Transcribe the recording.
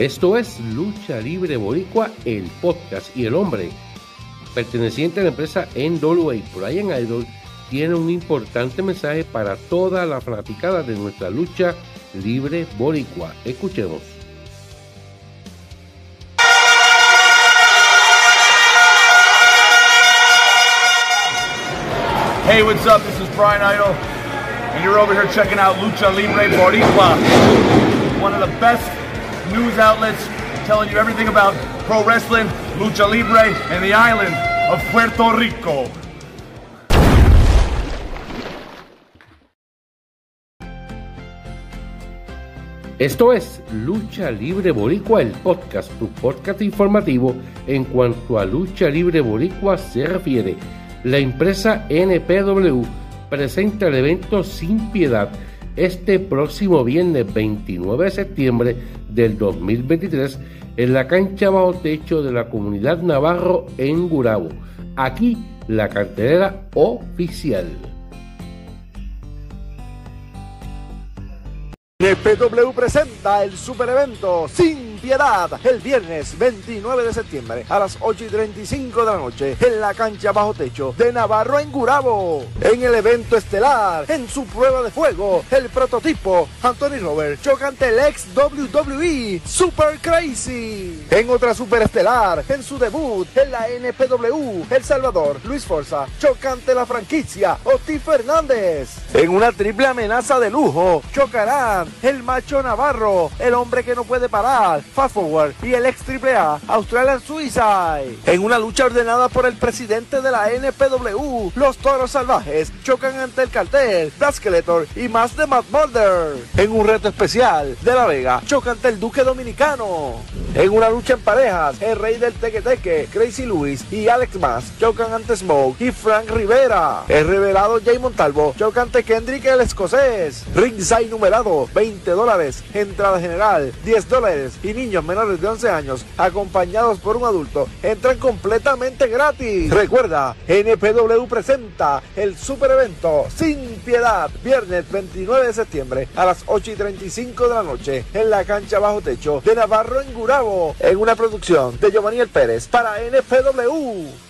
Esto es Lucha Libre Boricua, el podcast y el hombre perteneciente a la empresa NWA Brian Idol tiene un importante mensaje para toda la fanaticada de nuestra lucha libre boricua. Escuchemos. Hey, what's up? This is Brian Idol, and you're over here checking out Lucha Libre Boricua, one of the best news outlets telling you everything about pro wrestling, lucha libre, and the island of Puerto Rico. Esto es Lucha Libre Boricua, el podcast, tu podcast informativo en cuanto a lucha libre boricua se refiere. La empresa NPW presenta el evento Sin Piedad este próximo viernes 29 de septiembre del 2023 en la cancha bajo techo de la comunidad Navarro en Gurabo. Aquí la cartelera oficial. NPW presenta el super evento Sin Piedad el viernes 29 de septiembre a las 8 y 35 de la noche en la cancha bajo techo de Navarro en Gurabo. En el evento estelar, en su prueba de fuego, el prototipo Anthony Robert choca ante el ex WWE Super Crazy. En otra super estelar, en su debut en la NPW, El Salvador, Luis Forza choca ante la franquicia Oti Fernández. En una triple amenaza de lujo, chocarán el macho Navarro, el hombre que no puede parar, Fast Forward y el ex AAA Australian Suicide. En una lucha ordenada por el presidente de la NPW, los toros salvajes chocan ante el cartel, The Skeletor y más de Matt Mulder. En un reto especial, De La Vega choca ante el Duque Dominicano. En una lucha en parejas, el rey del Teque Crazy Lewis y Alex Mass chocan ante Smoke y Frank Rivera. El revelado Jay Montalvo choca ante Kendrick el escocés. Ringside numerado 20 dólares, entrada general 10 dólares y niños menores de 11 años acompañados por un adulto entran completamente gratis. Recuerda, NPW presenta el super evento Sin Piedad, viernes 29 de septiembre a las 8 y 35 de la noche en la cancha bajo techo de Navarro en Gurabo, en una producción de Giovanni El Pérez para NPW.